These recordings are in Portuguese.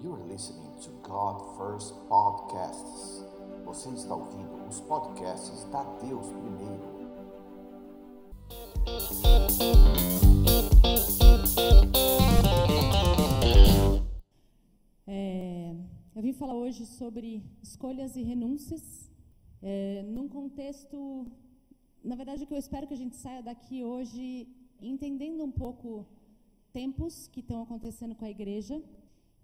You are listening to God First Podcasts. Você está ouvindo os podcasts da Deus Primeiro. É, eu vim falar hoje sobre escolhas e renúncias, é, num contexto, na verdade, que eu espero que a gente saia daqui hoje entendendo um pouco tempos que estão acontecendo com a igreja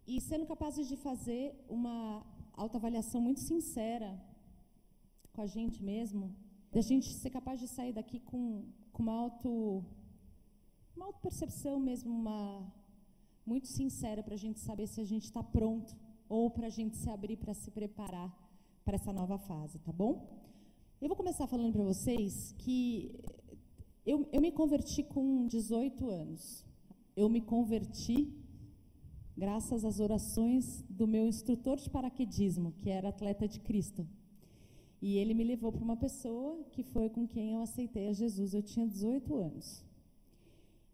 e sendo capazes de fazer uma autoavaliação muito sincera com a gente mesmo, da gente ser capaz de sair daqui com, com uma auto uma auto-percepção mesmo, uma muito sincera para a gente saber se a gente está pronto ou para a gente se abrir para se preparar para essa nova fase, tá bom? Eu vou começar falando para vocês que eu, eu me converti com 18 anos. Eu me converti graças às orações do meu instrutor de paraquedismo, que era atleta de Cristo. E ele me levou para uma pessoa que foi com quem eu aceitei a Jesus. Eu tinha 18 anos.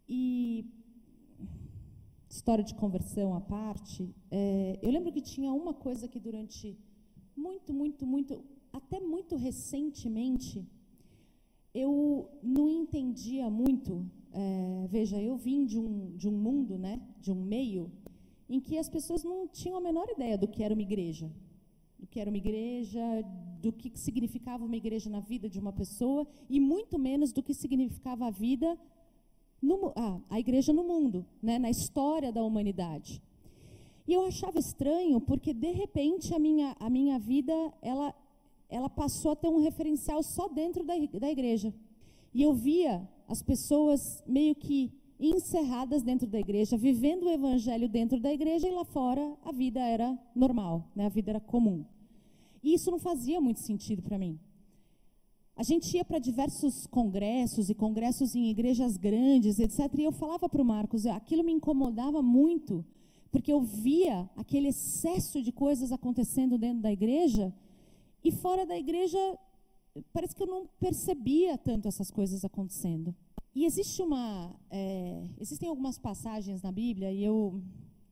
E história de conversão à parte, é, eu lembro que tinha uma coisa que durante muito, muito, muito, até muito recentemente, eu não entendia muito. É, veja, eu vim de um, de um mundo, né, de um meio, em que as pessoas não tinham a menor ideia do que era uma igreja. Do que era uma igreja, do que significava uma igreja na vida de uma pessoa, e muito menos do que significava a vida, no, ah, a igreja no mundo, né, na história da humanidade. E eu achava estranho, porque de repente a minha, a minha vida, ela, ela passou a ter um referencial só dentro da, da igreja. E eu via as pessoas meio que encerradas dentro da igreja, vivendo o evangelho dentro da igreja e lá fora a vida era normal, né? a vida era comum. E isso não fazia muito sentido para mim. A gente ia para diversos congressos e congressos em igrejas grandes, etc. E eu falava para o Marcos, aquilo me incomodava muito, porque eu via aquele excesso de coisas acontecendo dentro da igreja e fora da igreja parece que eu não percebia tanto essas coisas acontecendo. E existe uma, é, existem algumas passagens na Bíblia e eu,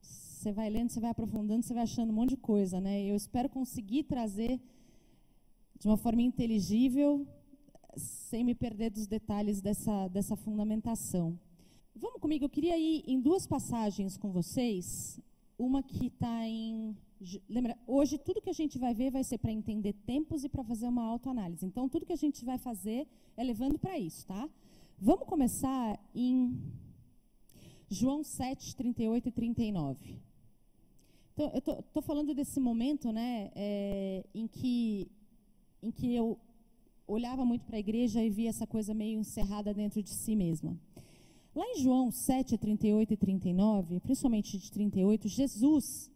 você vai lendo, você vai aprofundando, você vai achando um monte de coisa, né? Eu espero conseguir trazer de uma forma inteligível, sem me perder dos detalhes dessa dessa fundamentação. Vamos comigo, eu queria ir em duas passagens com vocês. Uma que está em. Lembra, hoje tudo que a gente vai ver vai ser para entender tempos e para fazer uma autoanálise. Então, tudo que a gente vai fazer é levando para isso, tá? Vamos começar em João 7, 38 e 39. Então, eu estou falando desse momento né, é, em, que, em que eu olhava muito para a igreja e via essa coisa meio encerrada dentro de si mesma. Lá em João 7, 38 e 39, principalmente de 38, Jesus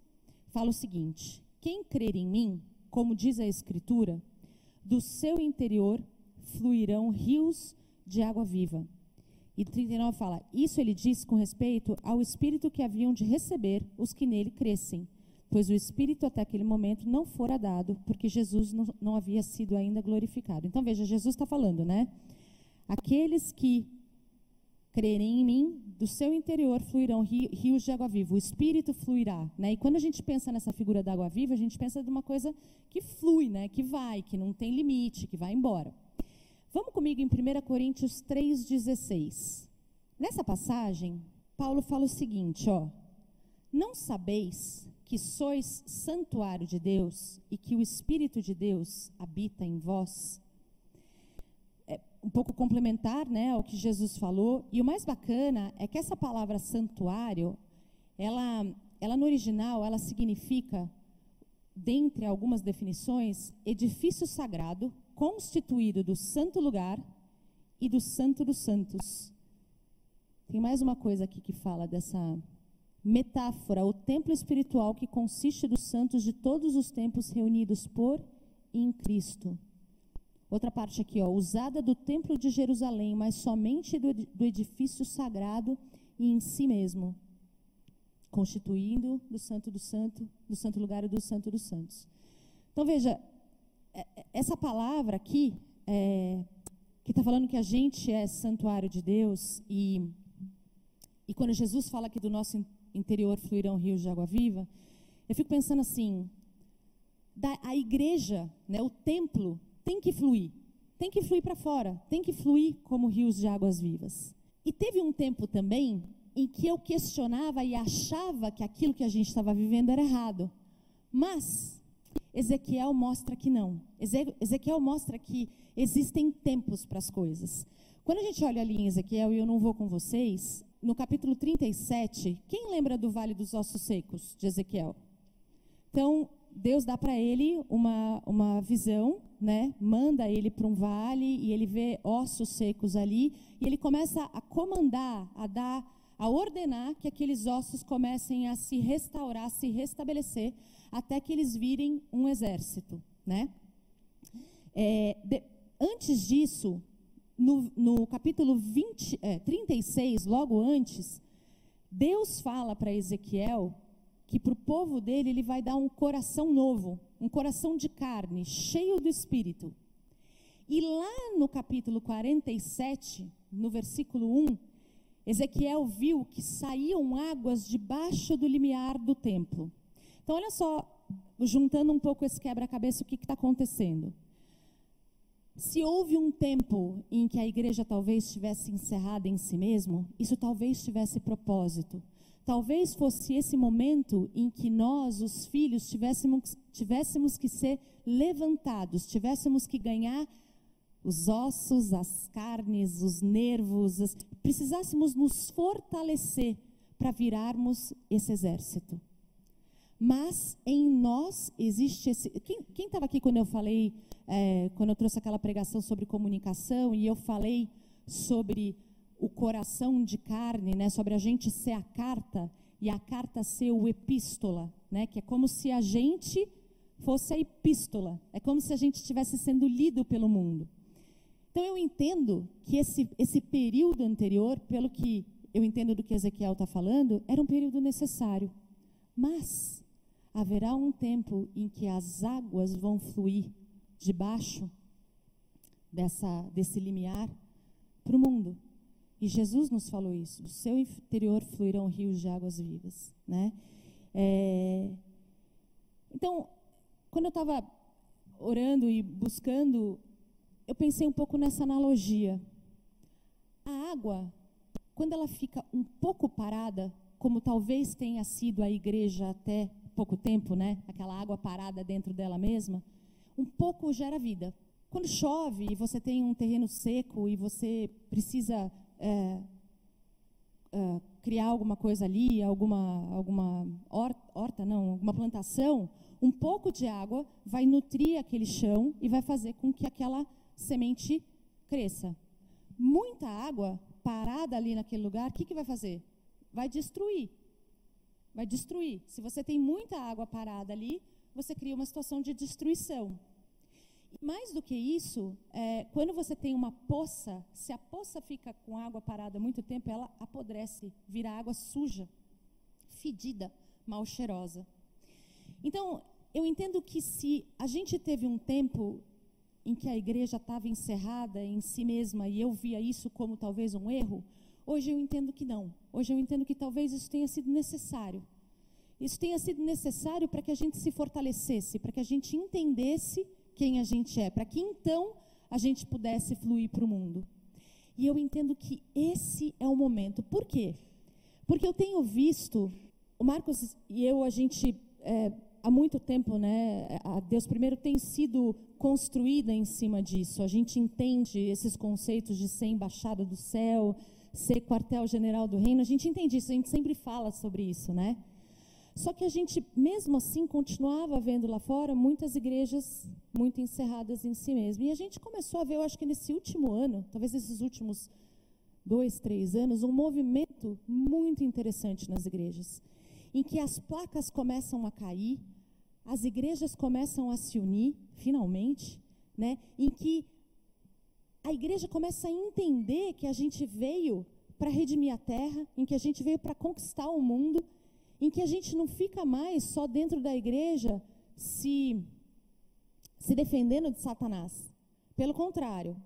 fala o seguinte: Quem crer em mim, como diz a Escritura, do seu interior fluirão rios de água viva. E 39 fala: Isso ele diz com respeito ao Espírito que haviam de receber os que nele crescem, pois o Espírito até aquele momento não fora dado, porque Jesus não, não havia sido ainda glorificado. Então veja, Jesus está falando, né? Aqueles que crerem em mim, do seu interior fluirão rios de água viva, o Espírito fluirá. Né? E quando a gente pensa nessa figura da água viva, a gente pensa de uma coisa que flui, né? que vai, que não tem limite, que vai embora. Vamos comigo em 1 Coríntios 3,16. Nessa passagem, Paulo fala o seguinte: ó, não sabeis que sois santuário de Deus e que o Espírito de Deus habita em vós? É um pouco complementar né, ao que Jesus falou. E o mais bacana é que essa palavra santuário, ela, ela no original, ela significa, dentre algumas definições, edifício sagrado constituído do santo lugar e do santo dos santos. Tem mais uma coisa aqui que fala dessa metáfora, o templo espiritual que consiste dos santos de todos os tempos reunidos por e em Cristo. Outra parte aqui, ó, usada do templo de Jerusalém, mas somente do, do edifício sagrado e em si mesmo, constituindo do santo do santo, do santo lugar e do santo dos santos. Então veja, essa palavra aqui, é, que está falando que a gente é santuário de Deus, e, e quando Jesus fala que do nosso interior fluirão rios de água viva, eu fico pensando assim, da, a igreja, né, o templo, tem que fluir. Tem que fluir para fora, tem que fluir como rios de águas vivas. E teve um tempo também em que eu questionava e achava que aquilo que a gente estava vivendo era errado. Mas Ezequiel mostra que não. Ezequiel mostra que existem tempos para as coisas. Quando a gente olha ali em Ezequiel, e eu não vou com vocês, no capítulo 37, quem lembra do Vale dos Ossos Secos de Ezequiel? Então, Deus dá para ele uma, uma visão, né? manda ele para um vale e ele vê ossos secos ali, e ele começa a comandar, a dar, a ordenar que aqueles ossos comecem a se restaurar, a se restabelecer, até que eles virem um exército. Né? É, de, antes disso, no, no capítulo 20, é, 36, logo antes, Deus fala para Ezequiel que para o povo dele ele vai dar um coração novo, um coração de carne, cheio do espírito. E lá no capítulo 47, no versículo 1, Ezequiel viu que saíam águas debaixo do limiar do templo. Então, olha só, juntando um pouco esse quebra-cabeça, o que está acontecendo? Se houve um tempo em que a igreja talvez estivesse encerrada em si mesmo, isso talvez tivesse propósito. Talvez fosse esse momento em que nós, os filhos, tivéssemos, tivéssemos que ser levantados, tivéssemos que ganhar os ossos, as carnes, os nervos, as, precisássemos nos fortalecer para virarmos esse exército. Mas em nós existe esse. Quem estava aqui quando eu falei, é, quando eu trouxe aquela pregação sobre comunicação e eu falei sobre o coração de carne, né, sobre a gente ser a carta e a carta ser o epístola, né, que é como se a gente fosse a epístola, é como se a gente estivesse sendo lido pelo mundo. Então eu entendo que esse, esse período anterior, pelo que eu entendo do que Ezequiel está falando, era um período necessário. Mas haverá um tempo em que as águas vão fluir debaixo dessa, desse limiar para o mundo. E Jesus nos falou isso: do seu interior fluirão rios de águas vivas. Né? É, então, quando eu estava orando e buscando, eu pensei um pouco nessa analogia. A água, quando ela fica um pouco parada, como talvez tenha sido a igreja até pouco tempo, né? Aquela água parada dentro dela mesma, um pouco gera vida. Quando chove e você tem um terreno seco e você precisa é, é, criar alguma coisa ali, alguma, alguma horta, não, alguma plantação, um pouco de água vai nutrir aquele chão e vai fazer com que aquela semente cresça. Muita água parada ali naquele lugar, o que, que vai fazer? Vai destruir. Vai destruir. Se você tem muita água parada ali, você cria uma situação de destruição. Mais do que isso, é, quando você tem uma poça, se a poça fica com água parada muito tempo, ela apodrece, vira água suja, fedida, mal cheirosa. Então, eu entendo que se a gente teve um tempo em que a igreja estava encerrada em si mesma e eu via isso como talvez um erro, hoje eu entendo que não. Hoje eu entendo que talvez isso tenha sido necessário. Isso tenha sido necessário para que a gente se fortalecesse, para que a gente entendesse quem a gente é, para que então a gente pudesse fluir para o mundo. E eu entendo que esse é o momento. Por quê? Porque eu tenho visto, o Marcos e eu, a gente, é, há muito tempo, né, a Deus primeiro tem sido construída em cima disso. A gente entende esses conceitos de ser embaixada do céu, ser quartel-general do reino, a gente entende isso, a gente sempre fala sobre isso, né? Só que a gente, mesmo assim, continuava vendo lá fora muitas igrejas muito encerradas em si mesmas. E a gente começou a ver, eu acho que nesse último ano, talvez esses últimos dois, três anos, um movimento muito interessante nas igrejas, em que as placas começam a cair, as igrejas começam a se unir, finalmente, né? em que a igreja começa a entender que a gente veio para redimir a terra, em que a gente veio para conquistar o mundo em que a gente não fica mais só dentro da igreja se, se defendendo de Satanás. Pelo contrário,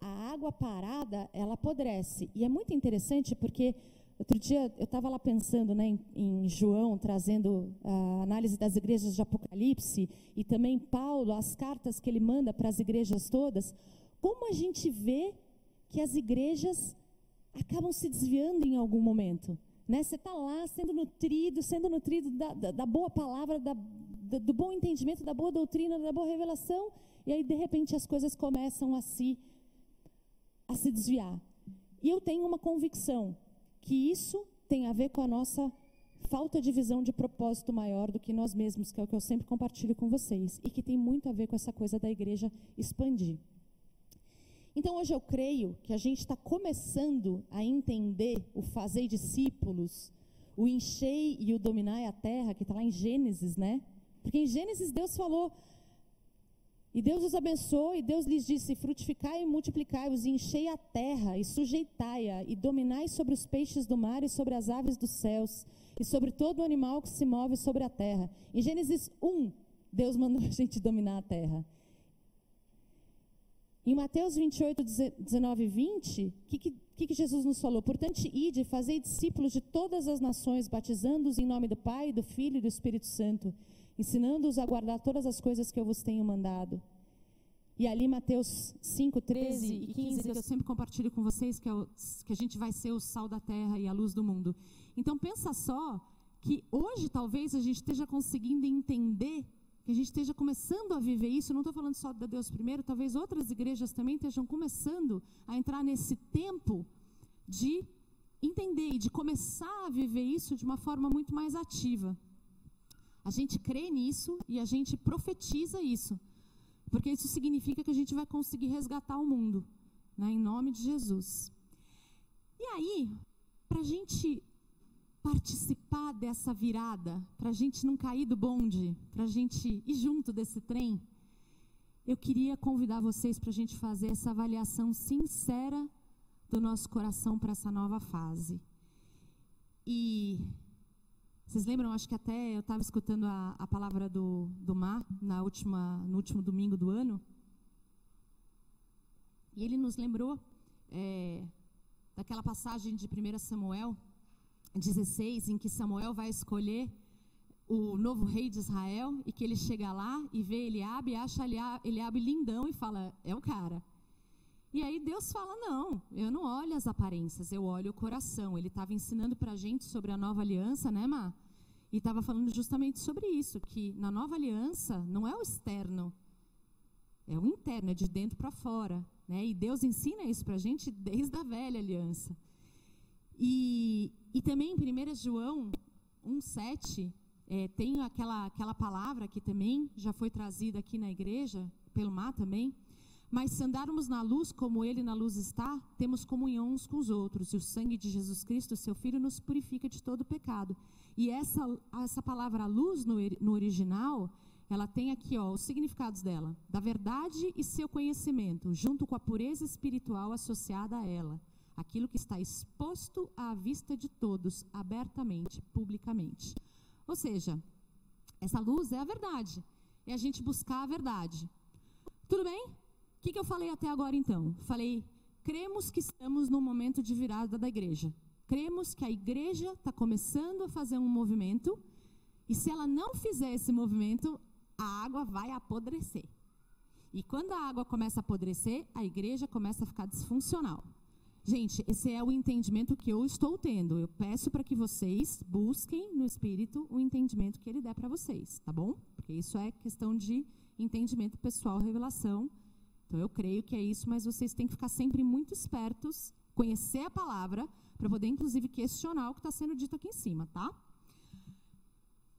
a água parada, ela apodrece. E é muito interessante porque outro dia eu estava lá pensando né, em, em, João, trazendo a análise das igrejas de Apocalipse, e também Paulo, as cartas que ele manda para as igrejas todas, como a gente vê que as igrejas acabam se desviando em algum momento. Né? Você está lá sendo nutrido, sendo nutrido da, da, da boa palavra, da, da, do bom entendimento, da boa doutrina, da boa revelação, e aí de repente as coisas começam a se, a se desviar. E eu tenho uma convicção que isso tem a ver com a nossa falta de visão de propósito maior do que nós mesmos, que é o que eu sempre compartilho com vocês, e que tem muito a ver com essa coisa da igreja expandir. Então, hoje eu creio que a gente está começando a entender o fazer discípulos, o enchei e o dominai a terra, que está lá em Gênesis, né? Porque em Gênesis Deus falou, e Deus os abençoou, e Deus lhes disse: frutificai e multiplicai-vos, e enchei a terra, e sujeitai-a, e dominai sobre os peixes do mar, e sobre as aves dos céus, e sobre todo animal que se move sobre a terra. Em Gênesis 1, Deus mandou a gente dominar a terra. Em Mateus 28, 19 e 20, o que, que, que, Jesus nos falou? Portanto, ide, fazei discípulos de todas as nações, batizando-os em nome do Pai, do Filho e do Espírito Santo, ensinando-os a guardar todas as coisas que eu vos tenho mandado. E ali, Mateus 5, 13 e 15, que eu sempre compartilho com vocês, que, é o, que a gente vai ser o sal da terra e a luz do mundo. Então, pensa só que hoje talvez a gente esteja conseguindo entender que a gente esteja começando a viver isso, não estou falando só da Deus primeiro, talvez outras igrejas também estejam começando a entrar nesse tempo de entender e de começar a viver isso de uma forma muito mais ativa. A gente crê nisso e a gente profetiza isso, porque isso significa que a gente vai conseguir resgatar o mundo, né, em nome de Jesus. E aí, para a gente participar dessa virada, para a gente não cair do bonde, para a gente ir junto desse trem, eu queria convidar vocês para a gente fazer essa avaliação sincera do nosso coração para essa nova fase. E vocês lembram, acho que até eu estava escutando a, a palavra do, do Mar na última, no último domingo do ano. E ele nos lembrou é, daquela passagem de 1 Samuel, 16, em que Samuel vai escolher o novo rei de Israel e que ele chega lá e vê Eliabe, acha Eliabe lindão e fala, é o cara. E aí Deus fala, não, eu não olho as aparências, eu olho o coração. Ele estava ensinando para a gente sobre a nova aliança, né, Má? E estava falando justamente sobre isso, que na nova aliança não é o externo, é o interno, é de dentro para fora. Né? E Deus ensina isso para a gente desde a velha aliança. E, e também em 1 João 1,7, é, tem aquela, aquela palavra que também já foi trazida aqui na igreja, pelo Mar também. Mas se andarmos na luz como Ele na luz está, temos comunhão uns com os outros, e o sangue de Jesus Cristo, seu Filho, nos purifica de todo pecado. E essa, essa palavra luz no, no original, ela tem aqui ó, os significados dela: da verdade e seu conhecimento, junto com a pureza espiritual associada a ela aquilo que está exposto à vista de todos, abertamente, publicamente. Ou seja, essa luz é a verdade, é a gente buscar a verdade. Tudo bem? O que, que eu falei até agora então? Falei, cremos que estamos num momento de virada da igreja. Cremos que a igreja está começando a fazer um movimento, e se ela não fizer esse movimento, a água vai apodrecer. E quando a água começa a apodrecer, a igreja começa a ficar disfuncional. Gente, esse é o entendimento que eu estou tendo. Eu peço para que vocês busquem no Espírito o entendimento que ele der para vocês, tá bom? Porque isso é questão de entendimento pessoal, revelação. Então eu creio que é isso, mas vocês têm que ficar sempre muito espertos, conhecer a palavra, para poder inclusive questionar o que está sendo dito aqui em cima, tá?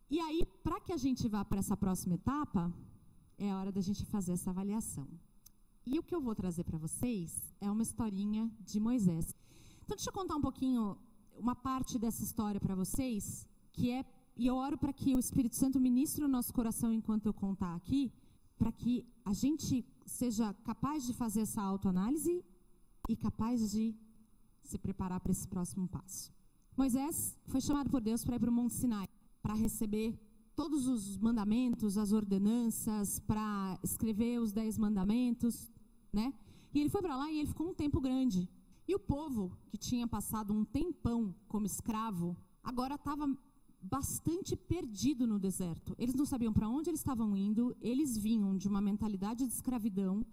E aí, para que a gente vá para essa próxima etapa, é hora da gente fazer essa avaliação. E o que eu vou trazer para vocês é uma historinha de Moisés. Então, deixa eu contar um pouquinho, uma parte dessa história para vocês, que é, e eu oro para que o Espírito Santo ministre o nosso coração enquanto eu contar aqui, para que a gente seja capaz de fazer essa autoanálise e capaz de se preparar para esse próximo passo. Moisés foi chamado por Deus para ir para o Monte Sinai, para receber todos os mandamentos, as ordenanças, para escrever os dez mandamentos, né? E ele foi para lá e ele ficou um tempo grande. E o povo, que tinha passado um tempão como escravo, agora estava bastante perdido no deserto. Eles não sabiam para onde eles estavam indo, eles vinham de uma mentalidade de escravidão,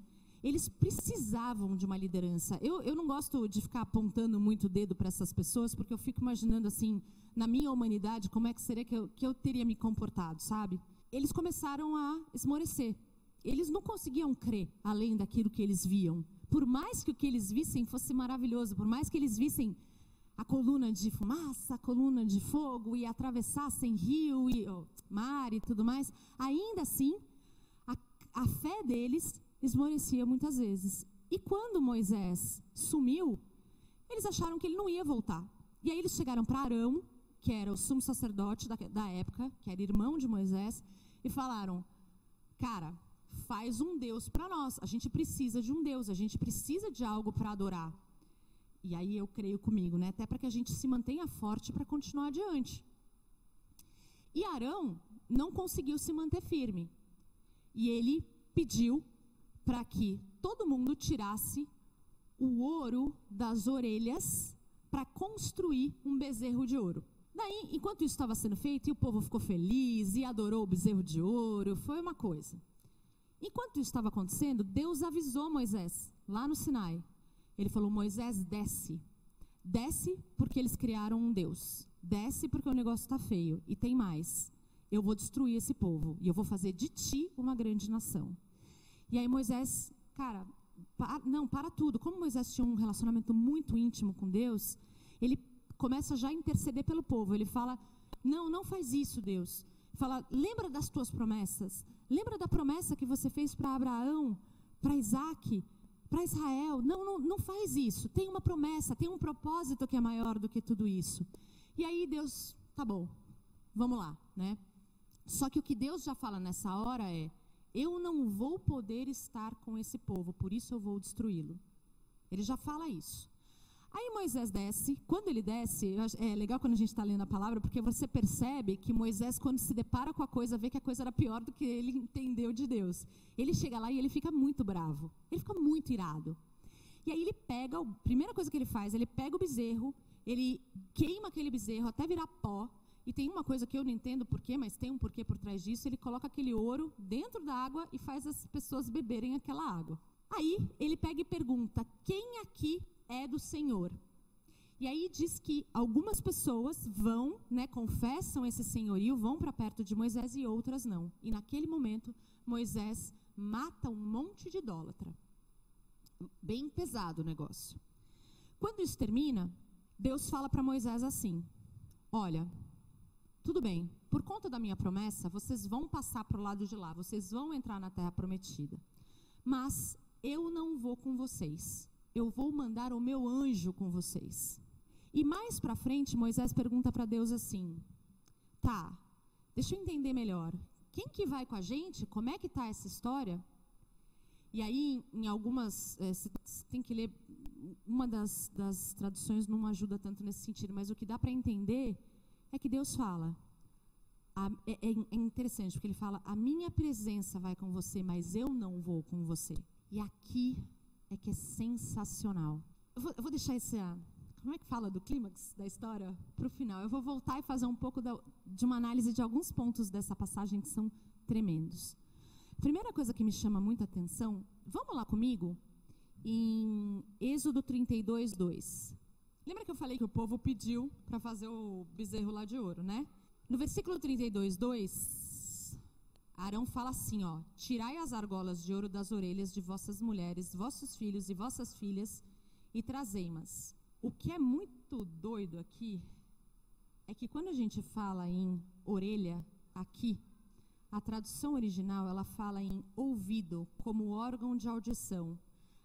eles precisavam de uma liderança. Eu, eu não gosto de ficar apontando muito o dedo para essas pessoas, porque eu fico imaginando assim, na minha humanidade, como é que seria que eu, que eu teria me comportado, sabe? Eles começaram a esmorecer. Eles não conseguiam crer além daquilo que eles viam por mais que o que eles vissem fosse maravilhoso, por mais que eles vissem a coluna de fumaça, a coluna de fogo e atravessassem rio e oh, mar e tudo mais, ainda assim a, a fé deles esmorecia muitas vezes. E quando Moisés sumiu, eles acharam que ele não ia voltar. E aí eles chegaram para Arão, que era o sumo sacerdote da, da época, que era irmão de Moisés, e falaram: Cara, faz um Deus para nós. A gente precisa de um Deus, a gente precisa de algo para adorar. E aí eu creio comigo, né? Até para que a gente se mantenha forte para continuar adiante. E Arão não conseguiu se manter firme. E ele pediu para que todo mundo tirasse o ouro das orelhas para construir um bezerro de ouro. Daí, enquanto isso estava sendo feito, e o povo ficou feliz e adorou o bezerro de ouro, foi uma coisa. Enquanto isso estava acontecendo, Deus avisou Moisés, lá no Sinai. Ele falou: Moisés, desce. Desce porque eles criaram um Deus. Desce porque o negócio está feio. E tem mais. Eu vou destruir esse povo. E eu vou fazer de ti uma grande nação. E aí Moisés, cara, não, para tudo. Como Moisés tinha um relacionamento muito íntimo com Deus, ele começa já a interceder pelo povo. Ele fala: Não, não faz isso, Deus. Fala: Lembra das tuas promessas. Lembra da promessa que você fez para Abraão, para Isaac, para Israel? Não, não, não faz isso. Tem uma promessa, tem um propósito que é maior do que tudo isso. E aí Deus, tá bom, vamos lá, né? Só que o que Deus já fala nessa hora é: eu não vou poder estar com esse povo, por isso eu vou destruí-lo. Ele já fala isso. Aí Moisés desce, quando ele desce, é legal quando a gente está lendo a palavra, porque você percebe que Moisés, quando se depara com a coisa, vê que a coisa era pior do que ele entendeu de Deus. Ele chega lá e ele fica muito bravo, ele fica muito irado. E aí ele pega, a primeira coisa que ele faz, ele pega o bezerro, ele queima aquele bezerro até virar pó, e tem uma coisa que eu não entendo porquê, mas tem um porquê por trás disso, ele coloca aquele ouro dentro da água e faz as pessoas beberem aquela água. Aí ele pega e pergunta: quem aqui é do Senhor. E aí diz que algumas pessoas vão, né, confessam esse senhorio, vão para perto de Moisés e outras não. E naquele momento, Moisés mata um monte de idólatra. Bem pesado o negócio. Quando isso termina, Deus fala para Moisés assim: Olha, tudo bem, por conta da minha promessa, vocês vão passar para o lado de lá, vocês vão entrar na terra prometida. Mas eu não vou com vocês eu vou mandar o meu anjo com vocês. E mais para frente, Moisés pergunta para Deus assim: Tá, deixa eu entender melhor. Quem que vai com a gente? Como é que está essa história? E aí, em algumas, é, você tem que ler, uma das, das traduções não ajuda tanto nesse sentido, mas o que dá para entender é que Deus fala. A, é, é, é interessante, porque ele fala: A minha presença vai com você, mas eu não vou com você. E aqui é que é sensacional. Eu vou, eu vou deixar esse. Como é que fala do clímax da história para o final? Eu vou voltar e fazer um pouco da, de uma análise de alguns pontos dessa passagem que são tremendos. Primeira coisa que me chama muita atenção, vamos lá comigo em Êxodo 32, 2. Lembra que eu falei que o povo pediu para fazer o bezerro lá de ouro, né? No versículo 32, 2, Arão fala assim, ó: Tirai as argolas de ouro das orelhas de vossas mulheres, vossos filhos e vossas filhas e trazei-mas. O que é muito doido aqui é que quando a gente fala em orelha aqui, a tradução original ela fala em ouvido como órgão de audição,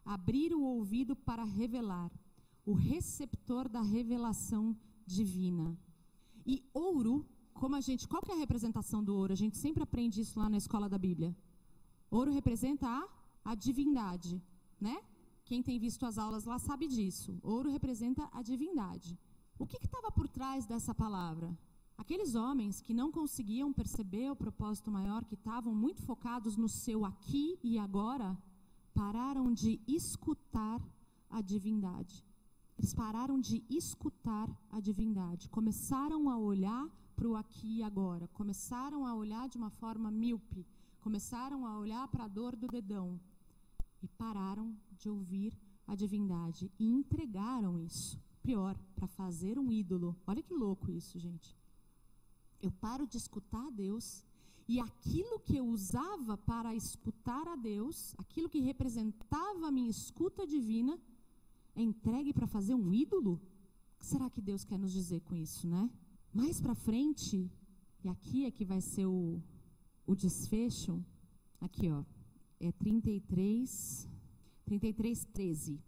abrir o ouvido para revelar, o receptor da revelação divina. E ouro como a gente, qual que é a representação do ouro? A gente sempre aprende isso lá na escola da Bíblia. Ouro representa a, a divindade, né? Quem tem visto as aulas lá sabe disso. Ouro representa a divindade. O que estava por trás dessa palavra? Aqueles homens que não conseguiam perceber o propósito maior, que estavam muito focados no seu aqui e agora, pararam de escutar a divindade. Eles pararam de escutar a divindade, começaram a olhar para o aqui e agora, começaram a olhar de uma forma míope, começaram a olhar para a dor do dedão e pararam de ouvir a divindade e entregaram isso. Pior, para fazer um ídolo. Olha que louco isso, gente. Eu paro de escutar Deus e aquilo que eu usava para escutar a Deus, aquilo que representava a minha escuta divina, é entregue para fazer um ídolo? O que será que Deus quer nos dizer com isso, né? Mais para frente, e aqui é que vai ser o, o desfecho, aqui ó, é 33, 33, 13.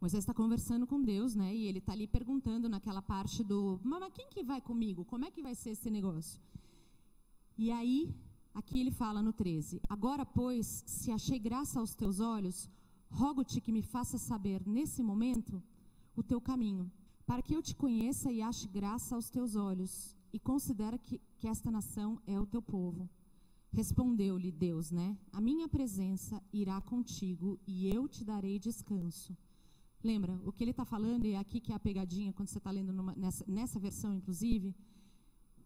Moisés está conversando com Deus, né? E ele está ali perguntando naquela parte do, mas quem que vai comigo? Como é que vai ser esse negócio? E aí, aqui ele fala no 13: Agora, pois, se achei graça aos teus olhos, rogo-te que me faça saber nesse momento o teu caminho, para que eu te conheça e ache graça aos teus olhos, e considera que, que esta nação é o teu povo. Respondeu-lhe Deus, né? A minha presença irá contigo e eu te darei descanso. Lembra, o que ele está falando, e é aqui que é a pegadinha, quando você está lendo numa, nessa, nessa versão, inclusive,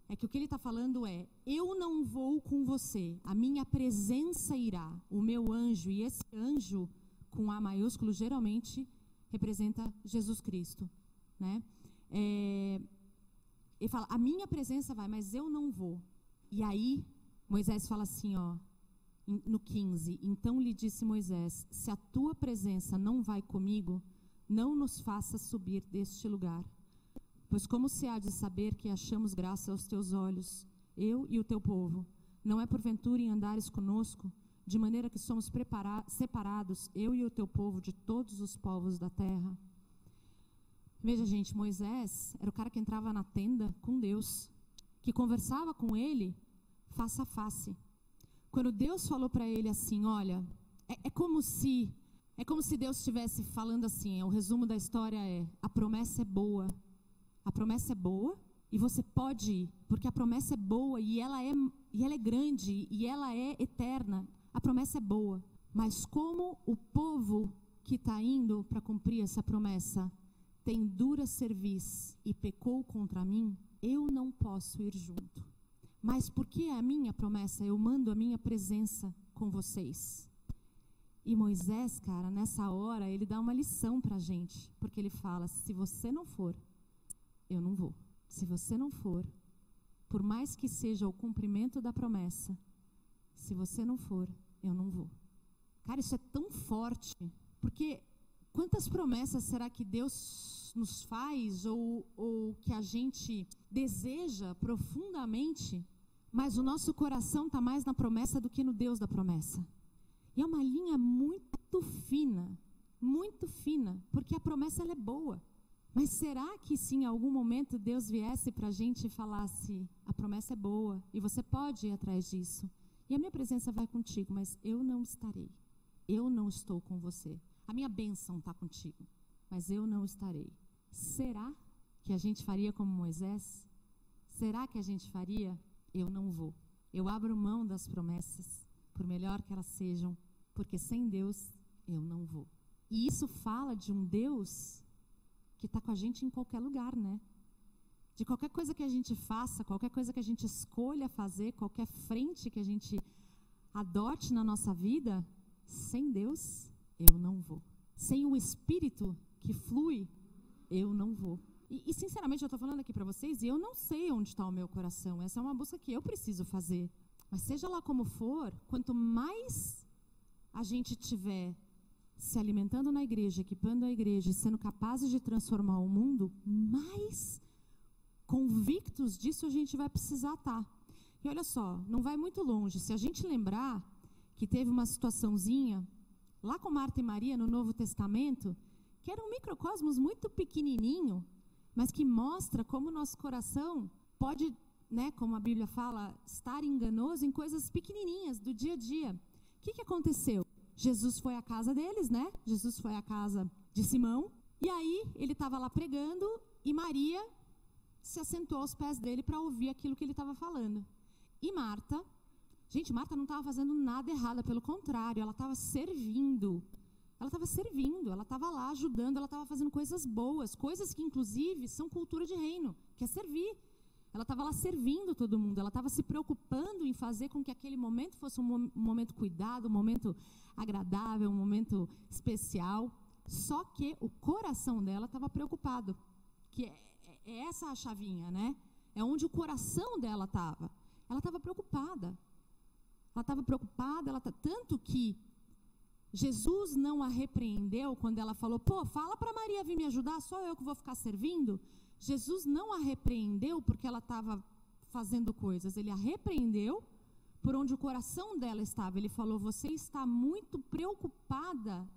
é que o que ele está falando é: eu não vou com você, a minha presença irá, o meu anjo, e esse anjo, com A maiúsculo, geralmente representa Jesus Cristo. Né? É, ele fala: a minha presença vai, mas eu não vou. E aí, Moisés fala assim, ó, no 15: Então lhe disse Moisés: Se a tua presença não vai comigo, não nos faça subir deste lugar. Pois como se há de saber que achamos graça aos teus olhos, eu e o teu povo? Não é porventura em andares conosco, de maneira que somos separados, eu e o teu povo, de todos os povos da terra? Veja, gente, Moisés era o cara que entrava na tenda com Deus, que conversava com ele face a face. Quando Deus falou para ele assim: Olha, é, é como se. É como se Deus estivesse falando assim, o resumo da história é: a promessa é boa, a promessa é boa e você pode ir, porque a promessa é boa e ela é, e ela é grande e ela é eterna. A promessa é boa. Mas como o povo que está indo para cumprir essa promessa tem dura cerviz e pecou contra mim, eu não posso ir junto. Mas porque é a minha promessa, eu mando a minha presença com vocês. E Moisés, cara, nessa hora, ele dá uma lição para a gente, porque ele fala: se você não for, eu não vou. Se você não for, por mais que seja o cumprimento da promessa, se você não for, eu não vou. Cara, isso é tão forte, porque quantas promessas será que Deus nos faz ou, ou que a gente deseja profundamente, mas o nosso coração está mais na promessa do que no Deus da promessa? E é uma linha muito fina, muito fina, porque a promessa ela é boa. Mas será que se em algum momento Deus viesse para a gente e falasse: a promessa é boa e você pode ir atrás disso, e a minha presença vai contigo, mas eu não estarei. Eu não estou com você. A minha bênção está contigo, mas eu não estarei. Será que a gente faria como Moisés? Será que a gente faria? Eu não vou. Eu abro mão das promessas, por melhor que elas sejam, porque sem Deus eu não vou. E isso fala de um Deus que está com a gente em qualquer lugar, né? De qualquer coisa que a gente faça, qualquer coisa que a gente escolha fazer, qualquer frente que a gente adote na nossa vida, sem Deus, eu não vou. Sem o Espírito que flui, eu não vou. E, e sinceramente, eu estou falando aqui para vocês e eu não sei onde está o meu coração. Essa é uma busca que eu preciso fazer. Mas seja lá como for, quanto mais a gente tiver se alimentando na igreja, equipando a igreja sendo capazes de transformar o mundo, mais convictos disso a gente vai precisar estar. Tá. E olha só, não vai muito longe. Se a gente lembrar que teve uma situaçãozinha lá com Marta e Maria no Novo Testamento, que era um microcosmos muito pequenininho, mas que mostra como nosso coração pode, né, como a Bíblia fala, estar enganoso em coisas pequenininhas do dia a dia. O que, que aconteceu? Jesus foi à casa deles, né? Jesus foi à casa de Simão. E aí ele estava lá pregando e Maria se assentou aos pés dele para ouvir aquilo que ele estava falando. E Marta, gente, Marta não estava fazendo nada errado, pelo contrário, ela estava servindo. Ela estava servindo, ela estava lá ajudando, ela estava fazendo coisas boas, coisas que inclusive são cultura de reino, que é servir. Ela estava lá servindo todo mundo, ela estava se preocupando em fazer com que aquele momento fosse um momento cuidado, um momento agradável, um momento especial. Só que o coração dela estava preocupado, que é, é, é essa a chavinha, né? É onde o coração dela estava. Ela estava preocupada. Ela estava preocupada, ela tá, tanto que Jesus não a repreendeu quando ela falou: "Pô, fala para Maria vir me ajudar, só eu que vou ficar servindo". Jesus não a repreendeu porque ela estava fazendo coisas, ele a repreendeu por onde o coração dela estava. Ele falou: Você está muito preocupada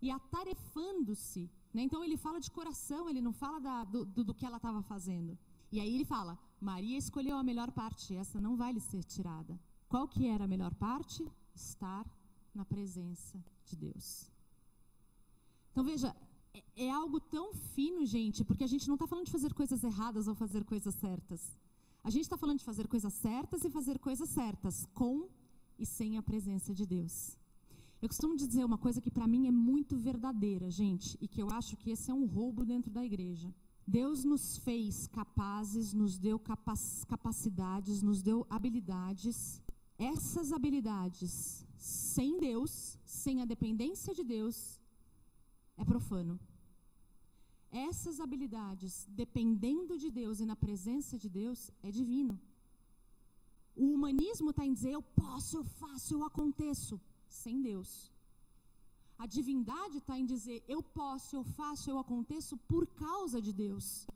e atarefando-se. Né? Então ele fala de coração, ele não fala da, do, do, que ela estava fazendo. E aí ele fala: Maria escolheu a melhor parte, essa não vai lhe ser tirada. Qual que era a melhor parte? Estar na presença de Deus. Então veja, é, é algo tão fino, gente, porque a gente não está falando de fazer coisas erradas ou fazer coisas certas. A gente está falando de fazer coisas certas e fazer coisas certas, com e sem a presença de Deus. Eu costumo dizer uma coisa que para mim é muito verdadeira, gente, e que eu acho que esse é um roubo dentro da igreja. Deus nos fez capazes, nos deu capac capacidades, nos deu habilidades. Essas habilidades, sem Deus, sem a dependência de Deus, é profano. Essas habilidades, dependendo de Deus e na presença de Deus, é divino. O humanismo está em dizer eu posso, eu faço, eu aconteço, sem Deus. A divindade está em dizer eu posso, eu faço, eu aconteço por causa de Deus.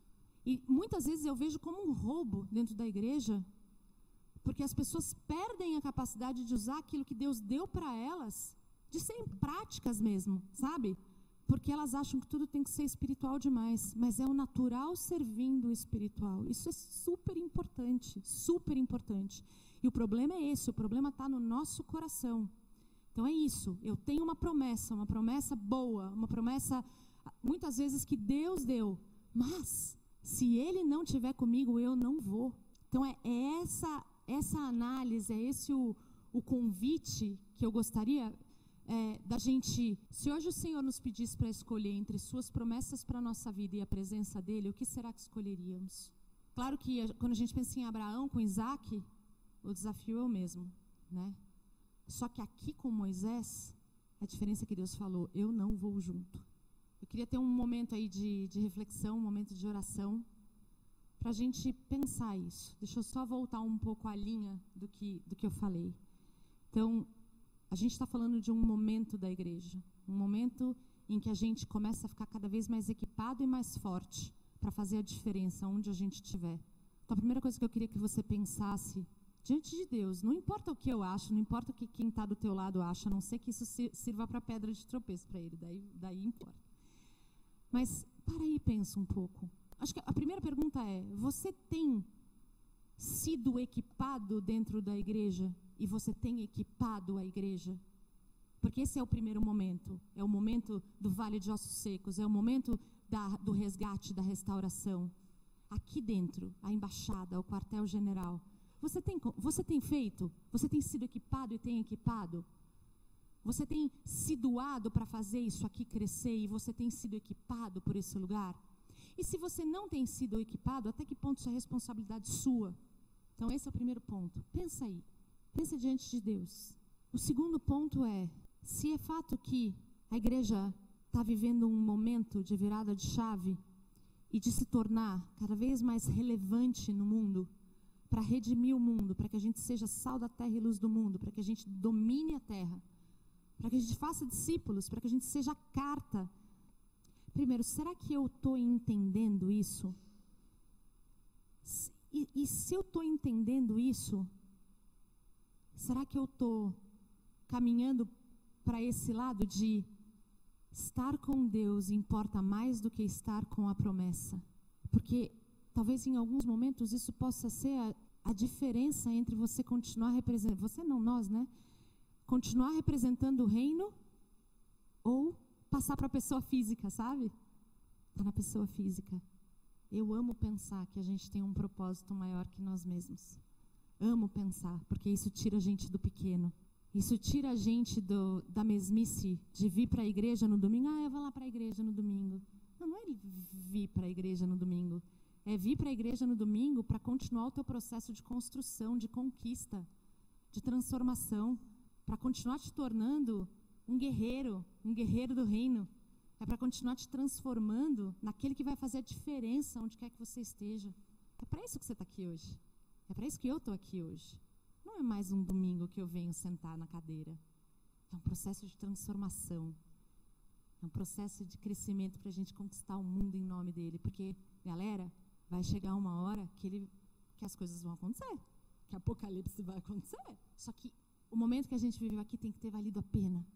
E muitas vezes eu vejo como um roubo dentro da igreja, porque as pessoas perdem a capacidade de usar aquilo que Deus deu para elas, de serem práticas mesmo, sabe? porque elas acham que tudo tem que ser espiritual demais, mas é o natural servindo o espiritual. Isso é super importante, super importante. E o problema é esse, o problema está no nosso coração. Então é isso, eu tenho uma promessa, uma promessa boa, uma promessa muitas vezes que Deus deu, mas se Ele não estiver comigo, eu não vou. Então é essa, essa análise, é esse o, o convite que eu gostaria é, da gente, se hoje o Senhor nos pedisse para escolher entre suas promessas para a nossa vida e a presença dele, o que será que escolheríamos? Claro que quando a gente pensa em Abraão com Isaac, o desafio é o mesmo, né? Só que aqui com Moisés, a diferença é que Deus falou, eu não vou junto. Eu queria ter um momento aí de, de reflexão, um momento de oração, para a gente pensar isso. Deixa eu só voltar um pouco a linha do que, do que eu falei. Então, a gente está falando de um momento da igreja, um momento em que a gente começa a ficar cada vez mais equipado e mais forte para fazer a diferença onde a gente estiver. Então, a primeira coisa que eu queria que você pensasse diante de Deus, não importa o que eu acho, não importa o que quem está do teu lado acha, a não ser que isso sirva para pedra de tropeço para ele, daí, daí importa. Mas para aí pensa um pouco. Acho que a primeira pergunta é: você tem sido equipado dentro da igreja e você tem equipado a igreja? Porque esse é o primeiro momento. É o momento do vale de ossos secos, é o momento da, do resgate, da restauração. Aqui dentro, a embaixada, o quartel-general. Você tem, você tem feito? Você tem sido equipado e tem equipado? Você tem se doado para fazer isso aqui crescer e você tem sido equipado por esse lugar? E se você não tem sido equipado, até que ponto isso é responsabilidade sua? Então, esse é o primeiro ponto. Pensa aí. Pensa diante de Deus. O segundo ponto é: se é fato que a igreja está vivendo um momento de virada de chave e de se tornar cada vez mais relevante no mundo, para redimir o mundo, para que a gente seja sal da terra e luz do mundo, para que a gente domine a terra, para que a gente faça discípulos, para que a gente seja carta. Primeiro, será que eu estou entendendo isso? E, e se eu estou entendendo isso, Será que eu estou caminhando para esse lado de estar com Deus importa mais do que estar com a promessa? Porque talvez em alguns momentos isso possa ser a, a diferença entre você continuar representando, você não, nós, né? Continuar representando o reino ou passar para a pessoa física, sabe? Está na pessoa física. Eu amo pensar que a gente tem um propósito maior que nós mesmos. Amo pensar, porque isso tira a gente do pequeno Isso tira a gente do, da mesmice de vir para a igreja no domingo. Ah, eu vou lá para a igreja no domingo. Não, não é vir para a igreja no domingo. É vir para a igreja no domingo para continuar o teu processo de construção, de conquista, de transformação, para continuar te tornando um guerreiro, um guerreiro do reino. É para continuar te transformando naquele que vai fazer a diferença onde quer que você esteja. É para isso que você está aqui hoje. É para isso que eu estou aqui hoje. Não é mais um domingo que eu venho sentar na cadeira. É um processo de transformação. É um processo de crescimento para a gente conquistar o mundo em nome dele. Porque, galera, vai chegar uma hora que, ele, que as coisas vão acontecer. Que apocalipse vai acontecer. Só que o momento que a gente viveu aqui tem que ter valido a pena.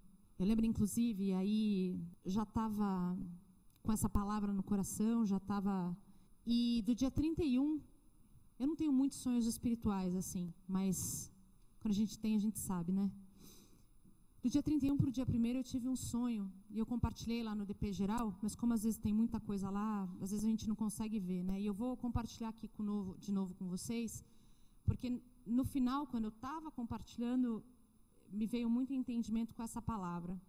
Eu lembro, inclusive, aí já estava com essa palavra no coração, já estava. E do dia 31, eu não tenho muitos sonhos espirituais, assim, mas quando a gente tem, a gente sabe, né? Do dia 31 para o dia 1 eu tive um sonho, e eu compartilhei lá no DP geral, mas como às vezes tem muita coisa lá, às vezes a gente não consegue ver, né? E eu vou compartilhar aqui com novo, de novo com vocês, porque no final, quando eu estava compartilhando, me veio muito entendimento com essa palavra.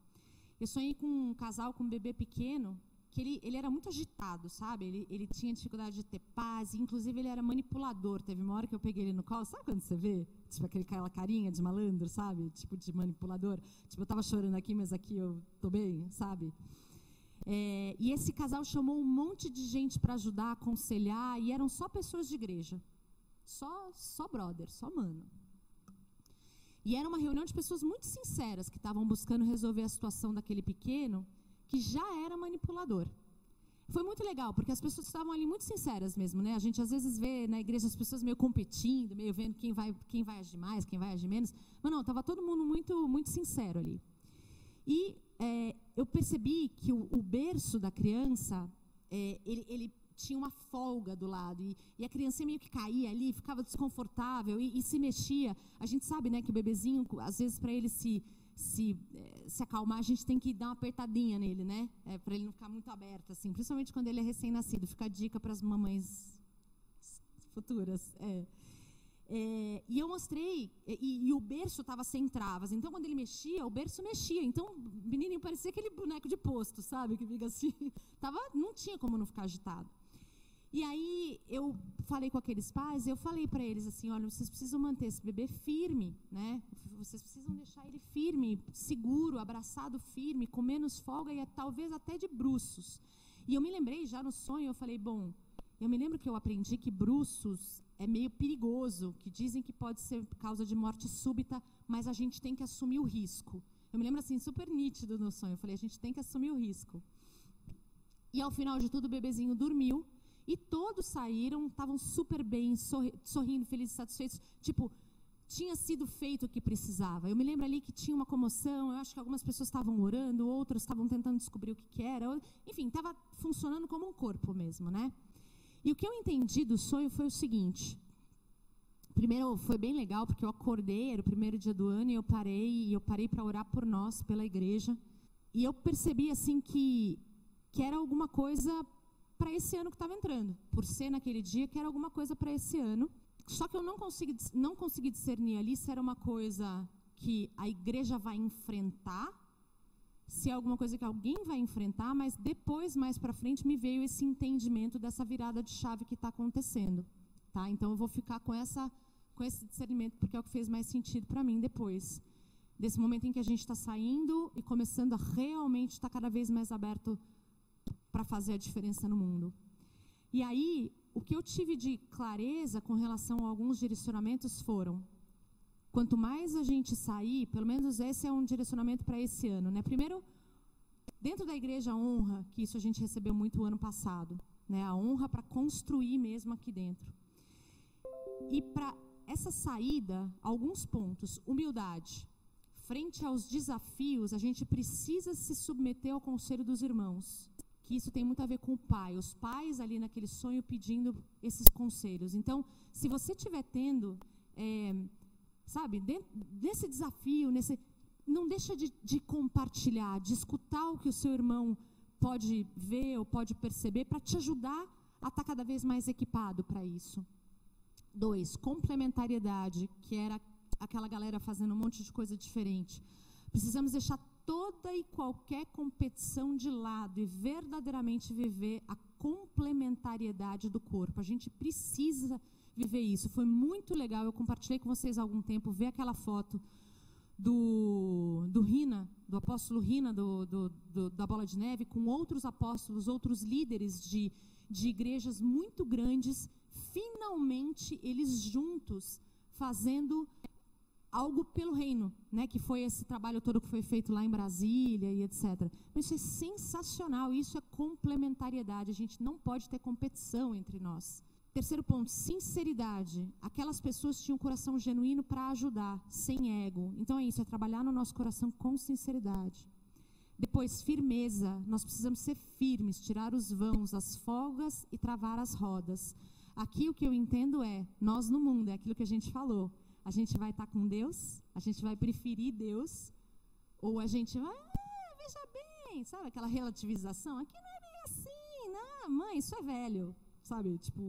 Eu sonhei com um casal com um bebê pequeno, que ele, ele era muito agitado, sabe? Ele, ele tinha dificuldade de ter paz, inclusive ele era manipulador. Teve uma hora que eu peguei ele no colo, sabe quando você vê? Tipo aquele, aquela carinha de malandro, sabe? Tipo de manipulador. Tipo, eu estava chorando aqui, mas aqui eu tô bem, sabe? É, e esse casal chamou um monte de gente para ajudar, aconselhar, e eram só pessoas de igreja. Só, só brother, só mano. E era uma reunião de pessoas muito sinceras que estavam buscando resolver a situação daquele pequeno que já era manipulador. Foi muito legal, porque as pessoas estavam ali muito sinceras mesmo, né? A gente às vezes vê na igreja as pessoas meio competindo, meio vendo quem vai, quem vai agir mais, quem vai agir menos. Mas não, estava todo mundo muito, muito sincero ali. E é, eu percebi que o, o berço da criança, é, ele, ele tinha uma folga do lado. E, e, a criança meio que caía ali, ficava desconfortável e, e, se mexia. A gente sabe né, que o bebezinho, às vezes, para ele se, se, eh, se acalmar, a gente tem que dar uma apertadinha nele, né? É, para ele não ficar muito aberto, assim. Principalmente quando ele é recém-nascido. Fica a dica para as mamães futuras. É. É, e eu mostrei, e, e o berço estava sem travas. Então, quando ele mexia, o berço mexia. Então, o menininho parecia aquele boneco de posto, sabe? Que fica assim. Tava, não tinha como não ficar agitado. E aí eu falei com aqueles pais, eu falei para eles assim, olha, vocês precisam manter esse bebê firme, né? Vocês precisam deixar ele firme, seguro, abraçado firme, com menos folga e é, talvez até de bruços. E eu me lembrei já no sonho, eu falei, bom, eu me lembro que eu aprendi que bruços é meio perigoso, que dizem que pode ser causa de morte súbita, mas a gente tem que assumir o risco. Eu me lembro assim, super nítido no sonho. Eu falei, a gente tem que assumir o risco. E ao final de tudo, o bebezinho dormiu. E todos saíram, estavam super bem, sorrindo, felizes, satisfeitos. Tipo, tinha sido feito o que precisava. Eu me lembro ali que tinha uma comoção, eu acho que algumas pessoas estavam orando, outras estavam tentando descobrir o que, que era. Enfim, estava funcionando como um corpo mesmo, né? E o que eu entendi do sonho foi o seguinte. Primeiro, foi bem legal, porque eu acordei, era o primeiro dia do ano, e eu parei, e eu parei para orar por nós, pela igreja. E eu percebi, assim, que, que era alguma coisa para esse ano que estava entrando, por ser naquele dia que era alguma coisa para esse ano. Só que eu não consegui, não consegui discernir ali se era uma coisa que a igreja vai enfrentar, se é alguma coisa que alguém vai enfrentar, mas depois, mais para frente, me veio esse entendimento dessa virada de chave que está acontecendo. Tá? Então eu vou ficar com, essa, com esse discernimento, porque é o que fez mais sentido para mim depois. Desse momento em que a gente está saindo e começando a realmente estar tá cada vez mais aberto para fazer a diferença no mundo. E aí, o que eu tive de clareza com relação a alguns direcionamentos foram: quanto mais a gente sair, pelo menos esse é um direcionamento para esse ano, né? Primeiro, dentro da igreja honra, que isso a gente recebeu muito o ano passado, né? A honra para construir mesmo aqui dentro. E para essa saída, alguns pontos: humildade. Frente aos desafios, a gente precisa se submeter ao conselho dos irmãos que isso tem muito a ver com o pai, os pais ali naquele sonho pedindo esses conselhos. Então, se você estiver tendo, é, sabe, nesse desafio, nesse, não deixa de, de compartilhar, de escutar o que o seu irmão pode ver ou pode perceber para te ajudar a estar tá cada vez mais equipado para isso. Dois, complementariedade, que era aquela galera fazendo um monte de coisa diferente. Precisamos deixar toda e qualquer competição de lado e verdadeiramente viver a complementariedade do corpo. A gente precisa viver isso. Foi muito legal. Eu compartilhei com vocês há algum tempo, ver aquela foto do, do Rina, do apóstolo Rina, do, do, do, da Bola de Neve, com outros apóstolos, outros líderes de, de igrejas muito grandes, finalmente eles juntos fazendo algo pelo reino, né? Que foi esse trabalho todo que foi feito lá em Brasília e etc. Mas isso é sensacional, isso é complementariedade. A gente não pode ter competição entre nós. Terceiro ponto, sinceridade. Aquelas pessoas tinham um coração genuíno para ajudar, sem ego. Então é isso, é trabalhar no nosso coração com sinceridade. Depois, firmeza. Nós precisamos ser firmes, tirar os vãos, as folgas e travar as rodas. Aqui o que eu entendo é, nós no mundo, é aquilo que a gente falou. A gente vai estar tá com Deus, a gente vai preferir Deus, ou a gente vai, ah, veja bem, sabe aquela relativização? Aqui não é bem assim, não, mãe, isso é velho sabe? Tipo,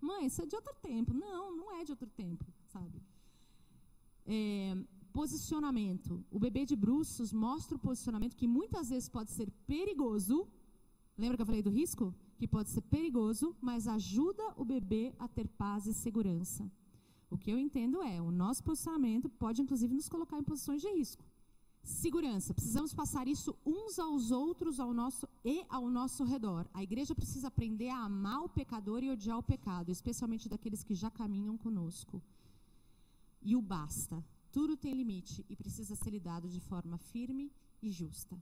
mãe, isso é de outro tempo. Não, não é de outro tempo, sabe? É, posicionamento. O bebê de bruços mostra o posicionamento que muitas vezes pode ser perigoso. Lembra que eu falei do risco? Que pode ser perigoso, mas ajuda o bebê a ter paz e segurança. O que eu entendo é, o nosso posicionamento pode inclusive nos colocar em posições de risco. Segurança. Precisamos passar isso uns aos outros ao nosso, e ao nosso redor. A igreja precisa aprender a amar o pecador e odiar o pecado, especialmente daqueles que já caminham conosco. E o basta. Tudo tem limite e precisa ser lidado de forma firme e justa.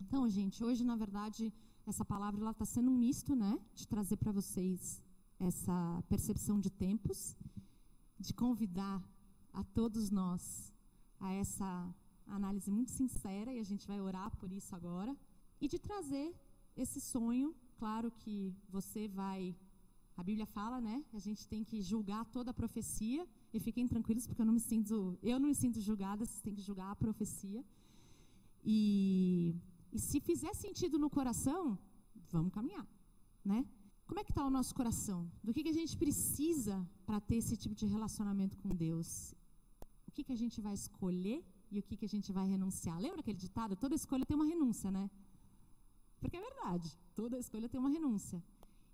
Então, gente, hoje, na verdade, essa palavra está sendo um misto, né? De trazer para vocês essa percepção de tempos, de convidar a todos nós a essa análise muito sincera e a gente vai orar por isso agora, e de trazer esse sonho, claro que você vai a Bíblia fala, né? A gente tem que julgar toda a profecia. E fiquem tranquilos, porque eu não me sinto, eu não me sinto julgada. Vocês têm que julgar a profecia. E, e se fizer sentido no coração, vamos caminhar, né? Como é que está o nosso coração? Do que, que a gente precisa para ter esse tipo de relacionamento com Deus? O que, que a gente vai escolher e o que, que a gente vai renunciar. Lembra aquele ditado? Toda escolha tem uma renúncia, né? Porque é verdade, toda escolha tem uma renúncia.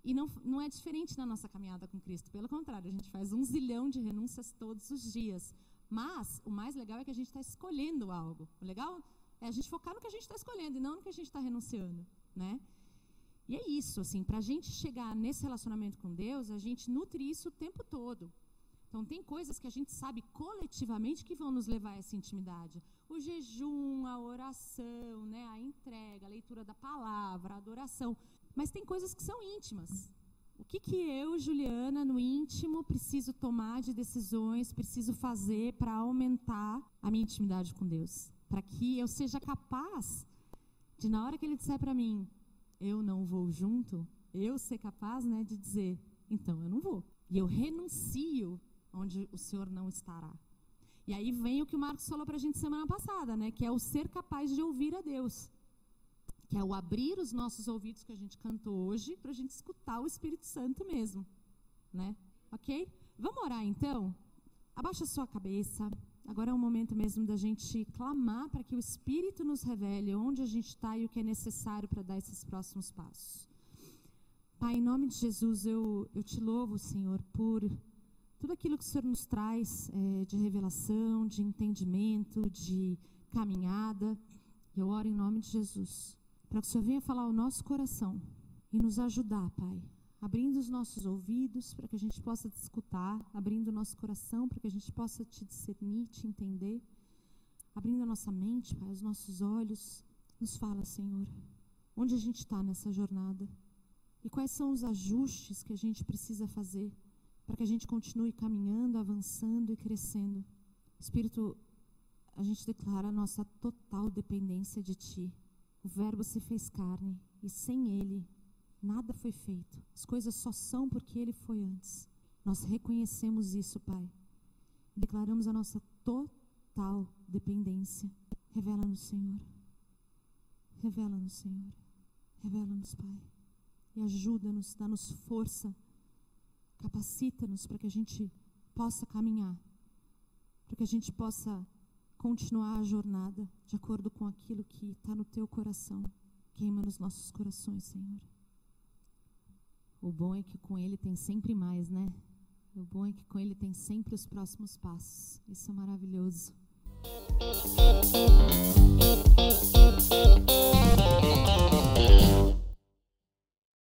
E não, não é diferente na nossa caminhada com Cristo. Pelo contrário, a gente faz um zilhão de renúncias todos os dias. Mas o mais legal é que a gente está escolhendo algo. O legal é a gente focar no que a gente está escolhendo e não no que a gente está renunciando, né? E é isso, assim, para a gente chegar nesse relacionamento com Deus, a gente nutre isso o tempo todo. Então, tem coisas que a gente sabe coletivamente que vão nos levar a essa intimidade. O jejum, a oração, né, a entrega, a leitura da palavra, a adoração. Mas tem coisas que são íntimas. O que, que eu, Juliana, no íntimo, preciso tomar de decisões, preciso fazer para aumentar a minha intimidade com Deus? Para que eu seja capaz de, na hora que Ele disser para mim, eu não vou junto, eu ser capaz né, de dizer, então eu não vou. E eu renuncio onde o Senhor não estará. E aí vem o que o Marcos falou para a gente semana passada, né? Que é o ser capaz de ouvir a Deus. Que é o abrir os nossos ouvidos que a gente cantou hoje para a gente escutar o Espírito Santo mesmo, né? Ok? Vamos orar então? Abaixa a sua cabeça. Agora é o momento mesmo da gente clamar para que o Espírito nos revele onde a gente está e o que é necessário para dar esses próximos passos. Pai, em nome de Jesus, eu, eu te louvo, Senhor, por tudo aquilo que o Senhor nos traz é, de revelação, de entendimento, de caminhada. Eu oro em nome de Jesus, para que o Senhor venha falar ao nosso coração e nos ajudar, Pai, abrindo os nossos ouvidos para que a gente possa te escutar, abrindo o nosso coração para que a gente possa te discernir, te entender, abrindo a nossa mente, Pai, os nossos olhos. Nos fala, Senhor, onde a gente está nessa jornada e quais são os ajustes que a gente precisa fazer para que a gente continue caminhando, avançando e crescendo. Espírito, a gente declara a nossa total dependência de Ti. O Verbo se fez carne e sem Ele nada foi feito. As coisas só são porque Ele foi antes. Nós reconhecemos isso, Pai. Declaramos a nossa total dependência. Revela-nos, Senhor. Revela-nos, Senhor. Revela-nos, Pai. E ajuda-nos, dá-nos força Capacita-nos para que a gente possa caminhar para que a gente possa continuar a jornada de acordo com aquilo que está no teu coração. Queima nos nossos corações, Senhor. O bom é que com Ele tem sempre mais, né? O bom é que com Ele tem sempre os próximos passos. Isso é maravilhoso.